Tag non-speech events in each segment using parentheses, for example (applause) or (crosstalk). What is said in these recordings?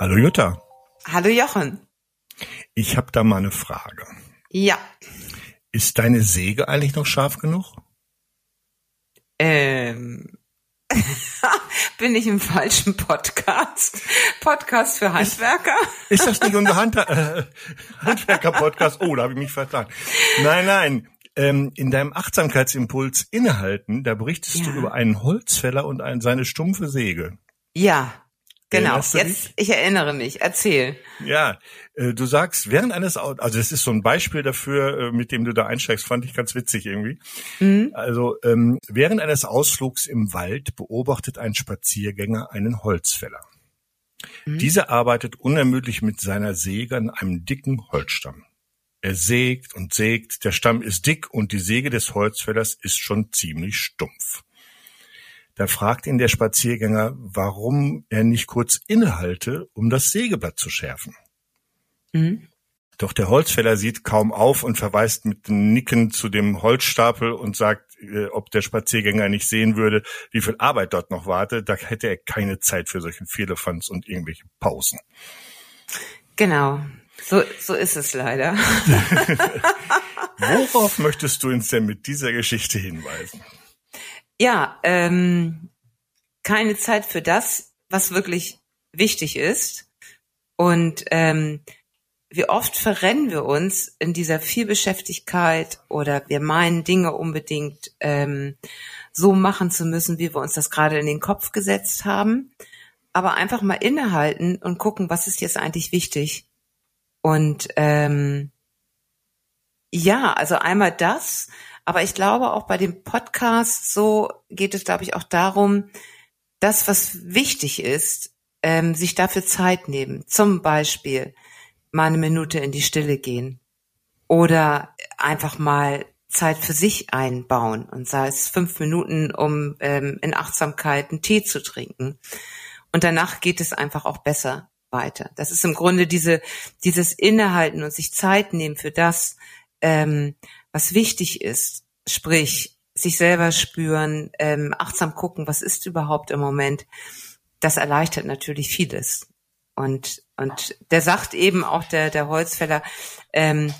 Hallo Jutta. Hallo Jochen. Ich habe da mal eine Frage. Ja. Ist deine Säge eigentlich noch scharf genug? Ähm. (laughs) Bin ich im falschen Podcast? Podcast für Handwerker? Ist das nicht unser Hand äh, Handwerker-Podcast? Oh, da habe ich mich vertan. Nein, nein. Ähm, in deinem Achtsamkeitsimpuls innehalten, da berichtest Ja. du über einen Holzfäller und ein, seine stumpfe Säge. Ja. Genau. Erinnerst du Jetzt, dich? ich erinnere mich. Erzähl. Ja, äh, du sagst, während eines, also das ist so ein Beispiel dafür, äh, mit dem du da einsteigst, fand ich ganz witzig irgendwie. Mhm. Also ähm, während eines Ausflugs im Wald beobachtet ein Spaziergänger einen Holzfäller. Mhm. Dieser arbeitet unermüdlich mit seiner Säge an einem dicken Holzstamm. Er sägt und sägt, der Stamm ist dick und die Säge des Holzfällers ist schon ziemlich stumpf. Da fragt ihn der Spaziergänger, warum er nicht kurz innehalte, um das Sägeblatt zu schärfen. Mhm. Doch der Holzfäller sieht kaum auf und verweist mit dem Nicken zu dem Holzstapel und sagt, äh, ob der Spaziergänger nicht sehen würde, wie viel Arbeit dort noch warte. Da hätte er keine Zeit für solchen Vierlefanz und irgendwelche Pausen. Genau. So, so ist es leider. (laughs) Worauf möchtest du uns denn mit dieser Geschichte hinweisen? Ja, ähm, keine Zeit für das, was wirklich wichtig ist. Und ähm, wie oft verrennen wir uns in dieser Vielbeschäftigkeit oder wir meinen Dinge unbedingt ähm, so machen zu müssen, wie wir uns das gerade in den Kopf gesetzt haben. Aber einfach mal innehalten und gucken, was ist jetzt eigentlich wichtig. Und ähm, ja, also einmal das, aber ich glaube auch bei dem Podcast so geht es, glaube ich, auch darum, das, was wichtig ist, ähm, sich dafür Zeit nehmen. Zum Beispiel mal eine Minute in die Stille gehen oder einfach mal Zeit für sich einbauen und sei es fünf Minuten, um ähm, in Achtsamkeit einen Tee zu trinken. Und danach geht es einfach auch besser weiter. Das ist im Grunde diese, dieses Innehalten und sich Zeit nehmen für das, ähm, was wichtig ist. Sprich, sich selber spüren, ähm, achtsam gucken, was ist überhaupt im Moment. Das erleichtert natürlich vieles. Und, und der sagt eben auch der, der Holzfäller, ähm,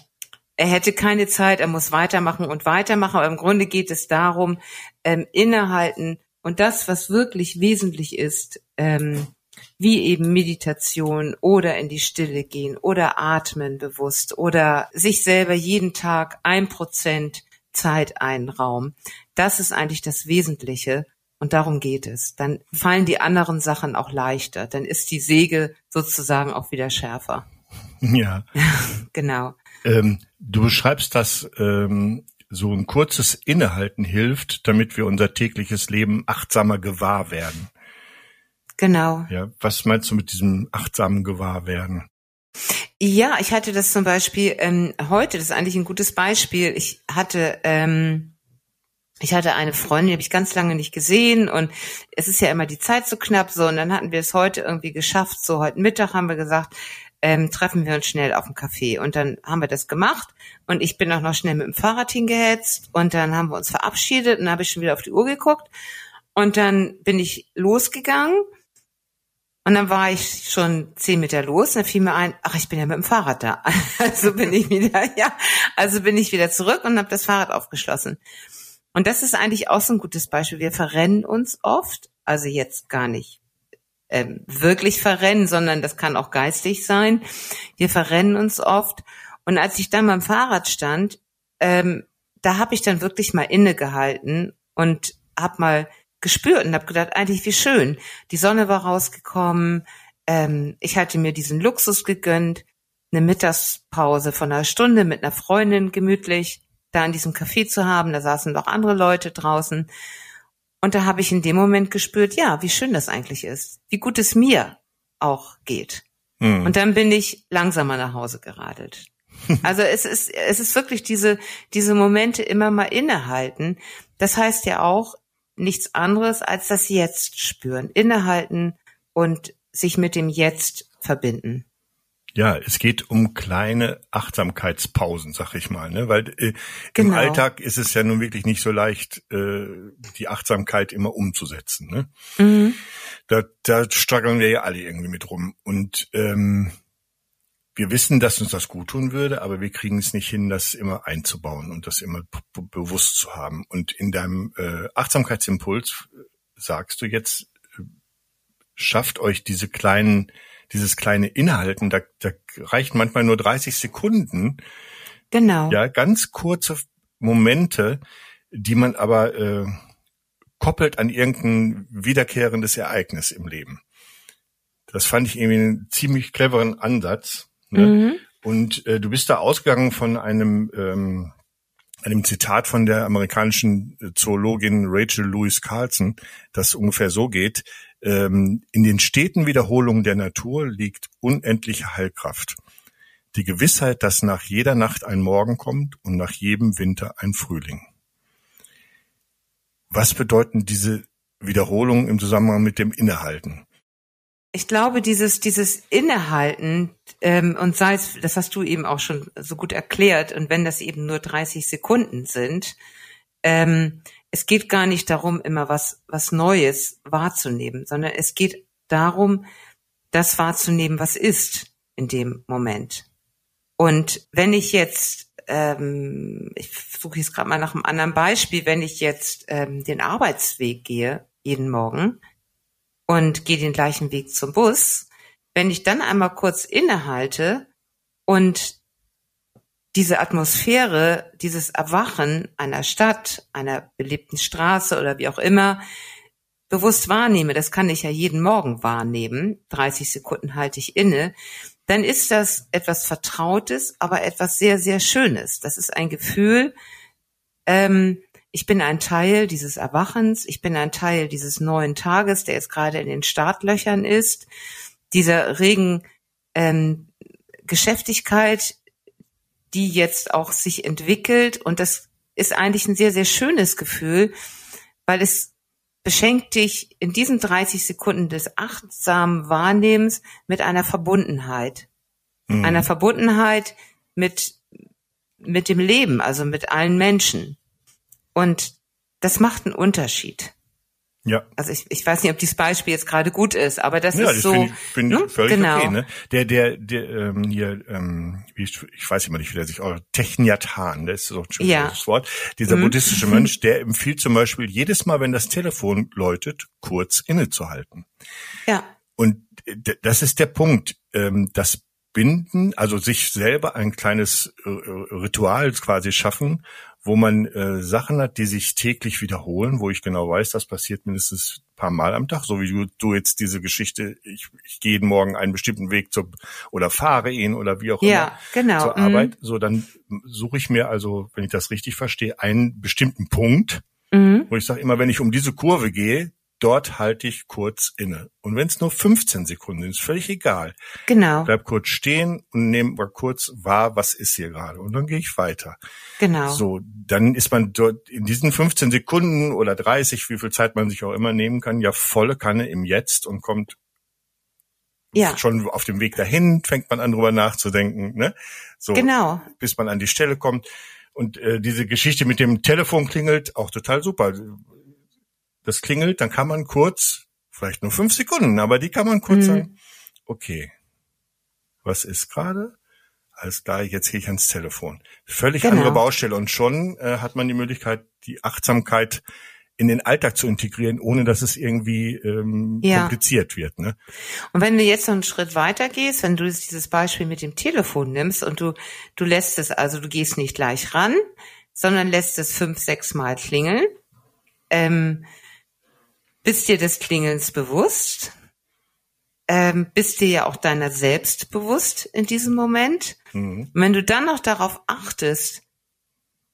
er hätte keine Zeit, er muss weitermachen und weitermachen. Aber im Grunde geht es darum, ähm, innehalten und das, was wirklich wesentlich ist, ähm, wie eben Meditation oder in die Stille gehen oder atmen bewusst oder sich selber jeden Tag ein Prozent Zeit einraum. Das ist eigentlich das Wesentliche und darum geht es. Dann fallen die anderen Sachen auch leichter. Dann ist die Säge sozusagen auch wieder schärfer. (laughs) Ja, (laughs) Genau. ähm, du beschreibst, dass ähm, so ein kurzes Innehalten hilft, damit wir unser tägliches Leben achtsamer gewahr werden. Genau. Ja, was meinst du mit diesem achtsamen Gewahrwerden? Ja, ich hatte das zum Beispiel ähm, heute, das ist eigentlich ein gutes Beispiel. Ich hatte, ähm, ich hatte eine Freundin, die habe ich ganz lange nicht gesehen und es ist ja immer die Zeit so knapp so und dann hatten wir es heute irgendwie geschafft. So heute Mittag haben wir gesagt, ähm, treffen wir uns schnell auf dem Café und dann haben wir das gemacht und ich bin auch noch schnell mit dem Fahrrad hingehetzt und dann haben wir uns verabschiedet und dann habe ich schon wieder auf die Uhr geguckt und dann bin ich losgegangen und dann war ich schon zehn Meter los und dann fiel mir ein, ach, ich bin ja mit dem Fahrrad da. (laughs) Also bin ich wieder, ja, also bin ich wieder zurück und habe das Fahrrad aufgeschlossen. Und das ist eigentlich auch so ein gutes Beispiel. Wir verrennen uns oft, also jetzt gar nicht ähm, wirklich verrennen, sondern das kann auch geistig sein. Wir verrennen uns oft. Und als ich dann beim Fahrrad stand, ähm, da habe ich dann wirklich mal innegehalten und habe mal gespürt und habe gedacht, eigentlich wie schön. Die Sonne war rausgekommen, ähm, ich hatte mir diesen Luxus gegönnt, eine Mittagspause von einer Stunde mit einer Freundin gemütlich da in diesem Café zu haben. Da saßen noch andere Leute draußen. Und da habe ich in dem Moment gespürt, ja, wie schön das eigentlich ist, wie gut es mir auch geht. Hm. Und dann bin ich langsamer nach Hause geradelt. (laughs) Also es ist, es ist wirklich diese, diese Momente immer mal innehalten. Das heißt ja auch nichts anderes als das Jetzt spüren, innehalten und sich mit dem Jetzt verbinden. Ja, es geht um kleine Achtsamkeitspausen, sag ich mal, ne? Weil äh, Genau. im Alltag ist es ja nun wirklich nicht so leicht, äh, die Achtsamkeit immer umzusetzen. Ne? Mhm. Da, da strugglen wir ja alle irgendwie mit rum. Und ähm, wir wissen, dass uns das gut tun würde, aber wir kriegen es nicht hin, das immer einzubauen und das immer bewusst zu haben. Und in deinem äh, Achtsamkeitsimpuls äh, sagst du jetzt, äh, schafft euch diese kleinen, dieses kleine Inhalten, da, da reichen manchmal nur 30 Sekunden, Genau. ja, ganz kurze Momente, die man aber äh, koppelt an irgendein wiederkehrendes Ereignis im Leben. Das fand ich irgendwie einen ziemlich cleveren Ansatz. Ne? Mhm. Und äh, du bist da ausgegangen von einem ähm, einem Zitat von der amerikanischen äh, Zoologin Rachel Lewis Carlson, das ungefähr so geht: ähm, In den steten Wiederholungen der Natur liegt unendliche Heilkraft. Die Gewissheit, dass nach jeder Nacht ein Morgen kommt und nach jedem Winter ein Frühling. Was bedeuten diese Wiederholungen im Zusammenhang mit dem Innehalten? Ich glaube, dieses, dieses Innehalten, ähm, und sei es, das hast du eben auch schon so gut erklärt, und wenn das eben nur 30 Sekunden sind, ähm, es geht gar nicht darum, immer was, was Neues wahrzunehmen, sondern es geht darum, das wahrzunehmen, was ist in dem Moment. Und wenn ich jetzt, ähm, ich suche jetzt gerade mal nach einem anderen Beispiel, wenn ich jetzt ähm, den Arbeitsweg gehe, jeden Morgen, und gehe den gleichen Weg zum Bus, wenn ich dann einmal kurz innehalte und diese Atmosphäre, dieses Erwachen einer Stadt, einer belebten Straße oder wie auch immer, bewusst wahrnehme, das kann ich ja jeden Morgen wahrnehmen, 30 Sekunden halte ich inne, dann ist das etwas Vertrautes, aber etwas sehr, sehr Schönes. Das ist ein Gefühl, ähm, ich bin ein Teil dieses Erwachens, ich bin ein Teil dieses neuen Tages, der jetzt gerade in den Startlöchern ist, dieser regen ähm, Geschäftigkeit, die jetzt auch sich entwickelt. Und das ist eigentlich ein sehr, sehr schönes Gefühl, weil es beschenkt dich in diesen 30 Sekunden des achtsamen Wahrnehmens mit einer Verbundenheit. Mhm. Einer Verbundenheit mit, mit dem Leben, also mit allen Menschen. Und das macht einen Unterschied. Ja. Also ich, ich weiß nicht, ob dieses Beispiel jetzt gerade gut ist, aber das ja, ist das so. finde ich, find ich ne? völlig genau. okay. Ne? Der, der, der ähm, hier, ähm, wie ich, ich weiß immer nicht, wie der sich auch Techniatan, das ist so ein schönes Ja. Wort. Dieser Mhm. buddhistische Mönch, der empfiehlt zum Beispiel jedes Mal, wenn das Telefon läutet, kurz innezuhalten. Ja, Und das ist der Punkt. Ähm, das Binden, also sich selber ein kleines äh, Ritual quasi schaffen, wo man äh, Sachen hat, die sich täglich wiederholen, wo ich genau weiß, das passiert mindestens ein paar Mal am Tag, so wie du, du jetzt diese Geschichte, ich, ich gehe jeden Morgen einen bestimmten Weg zur, oder fahre ihn oder wie auch ja, immer genau. zur mhm. Arbeit. So, dann suche ich mir also, wenn ich das richtig verstehe, einen bestimmten Punkt, Mhm. wo ich sage immer, wenn ich um diese Kurve gehe, dort halte ich kurz inne. Und wenn es nur 15 Sekunden sind, ist völlig egal. Genau, Bleib kurz stehen und nehme mal kurz wahr, was ist hier gerade. Und dann gehe ich weiter. genau. So, dann ist man dort in diesen 15 Sekunden oder 30, wie viel Zeit man sich auch immer nehmen kann, ja volle Kanne im Jetzt und kommt Ja, schon auf dem Weg dahin, fängt man an drüber nachzudenken, ne? So, genau. bis man an die Stelle kommt. Und äh, diese Geschichte mit dem Telefon klingelt, auch total super. Das klingelt, dann kann man kurz, vielleicht nur fünf Sekunden, aber die kann man kurz Mhm. sagen, okay, was ist gerade? Alles klar, jetzt gehe ich ans Telefon. Völlig Genau. andere Baustelle und schon äh, hat man die Möglichkeit, die Achtsamkeit in den Alltag zu integrieren, ohne dass es irgendwie ähm, Ja. kompliziert wird. Ne? Und wenn du jetzt noch einen Schritt weiter gehst, wenn du dieses Beispiel mit dem Telefon nimmst und du, du lässt es, also du gehst nicht gleich ran, sondern lässt es fünf, sechs Mal klingeln, ähm, bist dir des Klingelns bewusst, ähm, bist dir ja auch deiner selbst bewusst in diesem Moment. Mhm. Wenn du dann noch darauf achtest,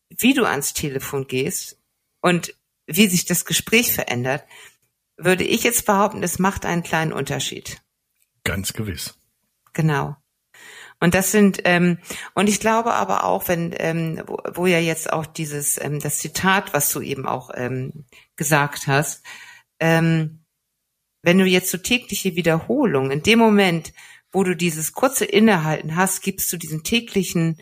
wie du ans Telefon gehst und wie sich das Gespräch verändert, würde ich jetzt behaupten, es macht einen kleinen Unterschied. Ganz gewiss. Genau. Und das sind, ähm, und ich glaube aber auch, wenn, ähm, wo, wo ja jetzt auch dieses, ähm, das Zitat, was du eben auch ähm, gesagt hast, ähm, wenn du jetzt so tägliche Wiederholung, in dem Moment, wo du dieses kurze Innehalten hast, gibst du diesen täglichen,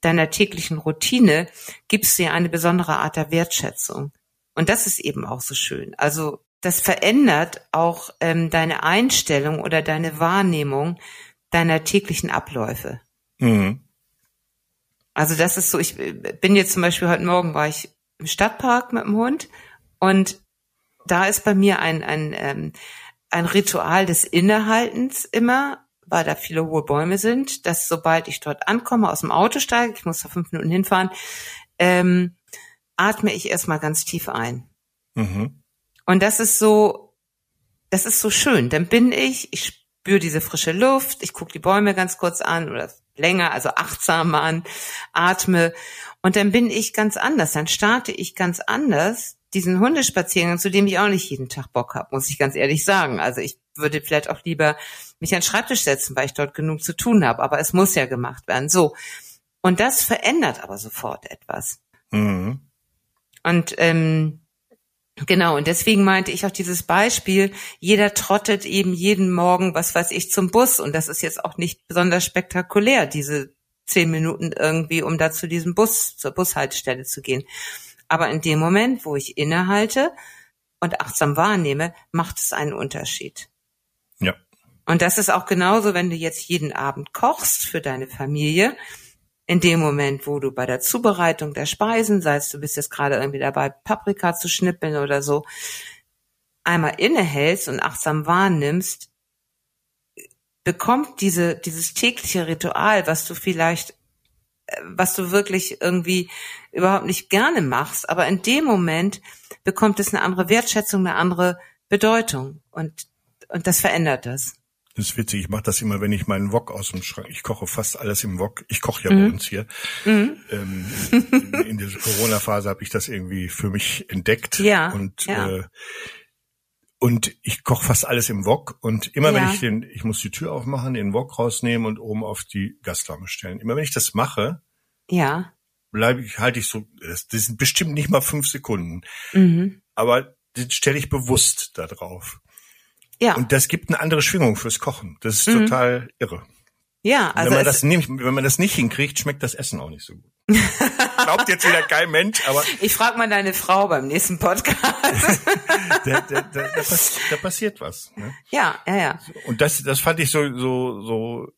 deiner täglichen Routine, gibst du dir eine besondere Art der Wertschätzung. Und das ist eben auch so schön. Also das verändert auch ähm, deine Einstellung oder deine Wahrnehmung deiner täglichen Abläufe. Mhm. Also das ist so, ich bin jetzt zum Beispiel heute Morgen war ich im Stadtpark mit dem Hund und da ist bei mir ein, ein, ähm, ein Ritual des Innehaltens immer, weil da viele hohe Bäume sind, dass sobald ich dort ankomme, aus dem Auto steige, ich muss da fünf Minuten hinfahren, ähm, atme ich erstmal ganz tief ein. Mhm. Und das ist so, das ist so schön. Dann bin ich, ich spüre diese frische Luft, ich gucke die Bäume ganz kurz an oder länger, also achtsam an, atme und dann bin ich ganz anders, dann starte ich ganz anders diesen Hundespaziergang, zu dem ich auch nicht jeden Tag Bock habe, muss ich ganz ehrlich sagen. Also ich würde vielleicht auch lieber mich an den Schreibtisch setzen, weil ich dort genug zu tun habe, aber es muss ja gemacht werden. So. Und das verändert aber sofort etwas. Mhm. Und ähm, Genau, und deswegen meinte ich auch dieses Beispiel, jeder trottet eben jeden Morgen, was weiß ich, zum Bus. Und das ist jetzt auch nicht besonders spektakulär, diese zehn Minuten irgendwie, um da zu diesem Bus, zur Bushaltestelle zu gehen. Aber in dem Moment, wo ich innehalte und achtsam wahrnehme, macht es einen Unterschied. Ja. Und das ist auch genauso, wenn du jetzt jeden Abend kochst für deine Familie in dem Moment, wo du bei der Zubereitung der Speisen, sei es du bist jetzt gerade irgendwie dabei, Paprika zu schnippeln oder so, einmal innehältst und achtsam wahrnimmst, bekommt diese, dieses tägliche Ritual, was du vielleicht, was du wirklich irgendwie überhaupt nicht gerne machst, aber in dem Moment bekommt es eine andere Wertschätzung, eine andere Bedeutung und, und das verändert das. Das ist witzig, ich mache das immer, wenn ich meinen Wok aus dem Schrank, ich koche fast alles im Wok, ich koche ja mhm. bei uns hier. Mhm. Ähm, in, in dieser Corona-Phase habe ich das irgendwie für mich entdeckt. Ja. Und, ja. Äh, und ich koche fast alles im Wok und immer ja. wenn ich den, ich muss die Tür aufmachen, den Wok rausnehmen und oben auf die Gasflamme stellen. Immer wenn ich das mache, ja. bleibe ich, halte ich so, das, das sind bestimmt nicht mal fünf Sekunden. Mhm. Aber das stelle ich bewusst da drauf. Ja. Und das gibt eine andere Schwingung fürs Kochen. Das ist mhm. total irre. Ja, also wenn man das nicht, wenn man das nicht hinkriegt, schmeckt das Essen auch nicht so gut. (laughs) Glaubt jetzt wieder kein Mensch, aber ich frage mal deine Frau beim nächsten Podcast. da, da, da, da, passiert was. Ne? Ja, ja, ja. Und das, das fand ich so so so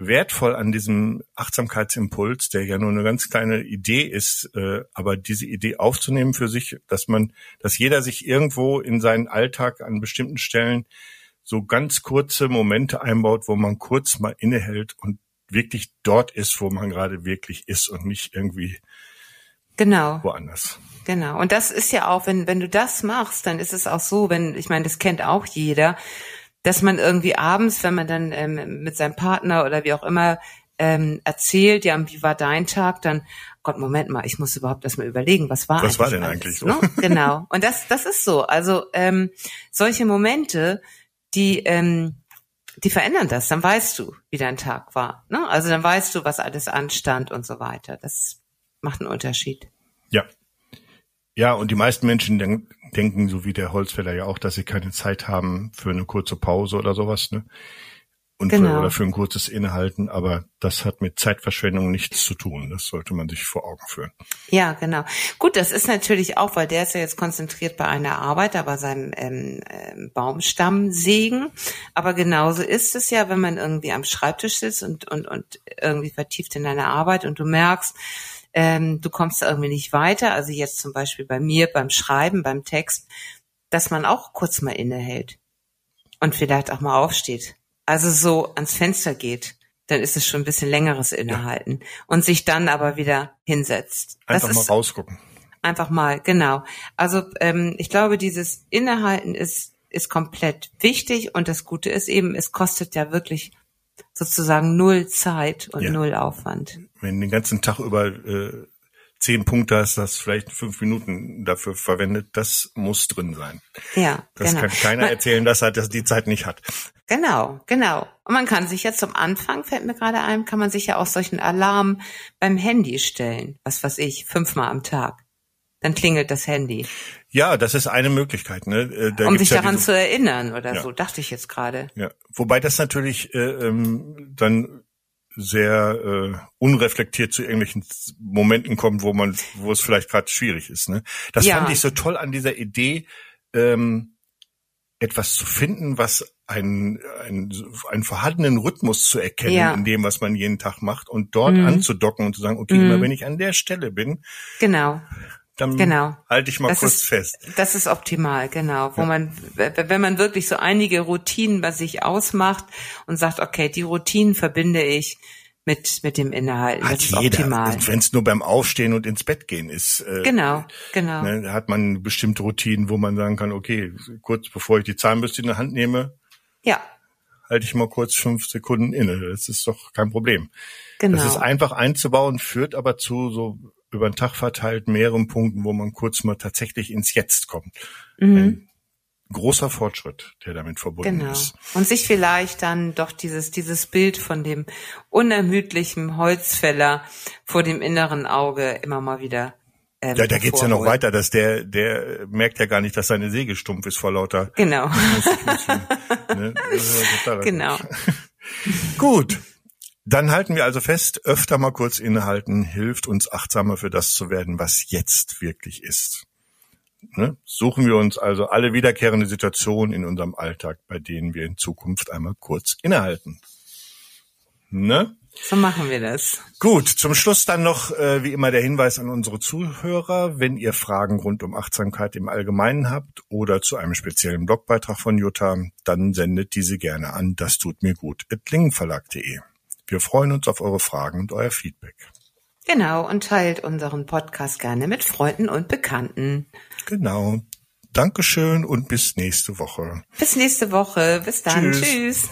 wertvoll an diesem Achtsamkeitsimpuls, der ja nur eine ganz kleine Idee ist, äh, aber diese Idee aufzunehmen für sich, dass man, dass jeder sich irgendwo in seinen Alltag an bestimmten Stellen so ganz kurze Momente einbaut, wo man kurz mal innehält und wirklich dort ist, wo man gerade wirklich ist und nicht irgendwie genau woanders. Genau. Und das ist ja auch, wenn wenn du das machst, dann ist es auch so, wenn ich meine, das kennt auch jeder dass man irgendwie abends, wenn man dann ähm, mit seinem Partner oder wie auch immer ähm, erzählt, ja, wie war dein Tag, dann, Gott, Moment mal, ich muss überhaupt erst mal überlegen, was war was war denn eigentlich so? Ne? Genau. Und das, das ist so. Also ähm, solche Momente, die ähm, die verändern das. Dann weißt du, wie dein Tag war. Ne? Also dann weißt du, was alles anstand und so weiter. Das macht einen Unterschied. Ja. Ja, und die meisten Menschen denken, denken, so wie der Holzfäller ja auch, dass sie keine Zeit haben für eine kurze Pause oder sowas, ne? Und genau. für, oder für ein kurzes Innehalten, aber das hat mit Zeitverschwendung nichts zu tun. Das sollte man sich vor Augen führen. Ja, genau. Gut, das ist natürlich auch, weil der ist ja jetzt konzentriert bei einer Arbeit, aber seinem ähm, ähm, Baumstamm sägen. Aber genauso ist es ja, wenn man irgendwie am Schreibtisch sitzt und, und, und irgendwie vertieft in deiner Arbeit und du merkst, ähm, du kommst irgendwie nicht weiter. Also jetzt zum Beispiel bei mir beim Schreiben, beim Text, dass man auch kurz mal innehält und vielleicht auch mal aufsteht. Also so ans Fenster geht, dann ist es schon ein bisschen längeres Innehalten ja. und sich dann aber wieder hinsetzt. Einfach mal rausgucken. Einfach mal, genau. Also ähm, ich glaube, dieses Innehalten ist ist komplett wichtig und das Gute ist eben, es kostet ja wirklich sozusagen null Zeit und ja. null Aufwand. Wenn den ganzen Tag über äh, zehn Punkte hast, das vielleicht fünf Minuten dafür verwendet, das muss drin sein. Ja, das genau. kann keiner man, erzählen, dass er das die Zeit nicht hat. Genau, genau. Und man kann sich ja zum Anfang, fällt mir gerade ein, kann man sich ja auch solchen Alarm beim Handy stellen. Was weiß ich, fünfmal am Tag. dann klingelt das Handy. Ja, das ist eine Möglichkeit. Ne? Äh, da um sich daran ja zu erinnern oder ja. so, dachte ich jetzt gerade. Ja, wobei das natürlich äh, ähm, dann sehr äh, unreflektiert zu irgendwelchen Momenten kommt, wo man, wo es vielleicht gerade schwierig ist. Ne? Das ja. fand ich so toll an dieser Idee, ähm, etwas zu finden, was einen, einen, einen vorhandenen Rhythmus zu erkennen ja. in dem, was man jeden Tag macht und dort mhm. anzudocken und zu sagen, okay, mhm. immer wenn ich an der Stelle bin, genau dann genau. halte ich mal das kurz ist, fest. Das ist optimal, genau. Wo ja. man, wenn man wirklich so einige Routinen bei sich ausmacht und sagt, okay, die Routinen verbinde ich mit mit dem Inhalt. Hat das ist jeder. optimal. Wenn es nur beim Aufstehen und ins Bett gehen ist. Äh, genau, genau. Ne, hat man bestimmte Routinen, wo man sagen kann, okay, kurz bevor ich die Zahnbürste in der Hand nehme, ja. halte ich mal kurz fünf Sekunden inne. Das ist doch kein Problem. Genau. Das ist einfach einzubauen, führt aber zu so über den Tag verteilt mehreren Punkten, wo man kurz mal tatsächlich ins Jetzt kommt. Mhm. Ein großer Fortschritt, der damit verbunden genau. ist. Und sich vielleicht dann doch dieses, dieses Bild von dem unermüdlichen Holzfäller vor dem inneren Auge immer mal wieder ähm, ja, da geht's ja noch weiter, dass der, der merkt ja gar nicht, dass seine Säge stumpf ist vor lauter. Genau. (laughs) ne? Genau. (laughs) Gut. Dann halten wir also fest, öfter mal kurz innehalten hilft uns achtsamer für das zu werden, was jetzt wirklich ist. Ne? Suchen wir uns also alle wiederkehrende Situationen in unserem Alltag, bei denen wir in Zukunft einmal kurz innehalten. Ne? So machen wir das. Gut, zum Schluss dann noch äh, wie immer der Hinweis an unsere Zuhörer, wenn ihr Fragen rund um Achtsamkeit im Allgemeinen habt oder zu einem speziellen Blogbeitrag von Jutta, dann sendet diese gerne an das tut mir gut lingenverlag.de. Wir freuen uns auf eure Fragen und euer Feedback. Genau, und teilt unseren Podcast gerne mit Freunden und Bekannten. Genau. Dankeschön und bis nächste Woche. Bis nächste Woche. Bis dann. Tschüss. Tschüss.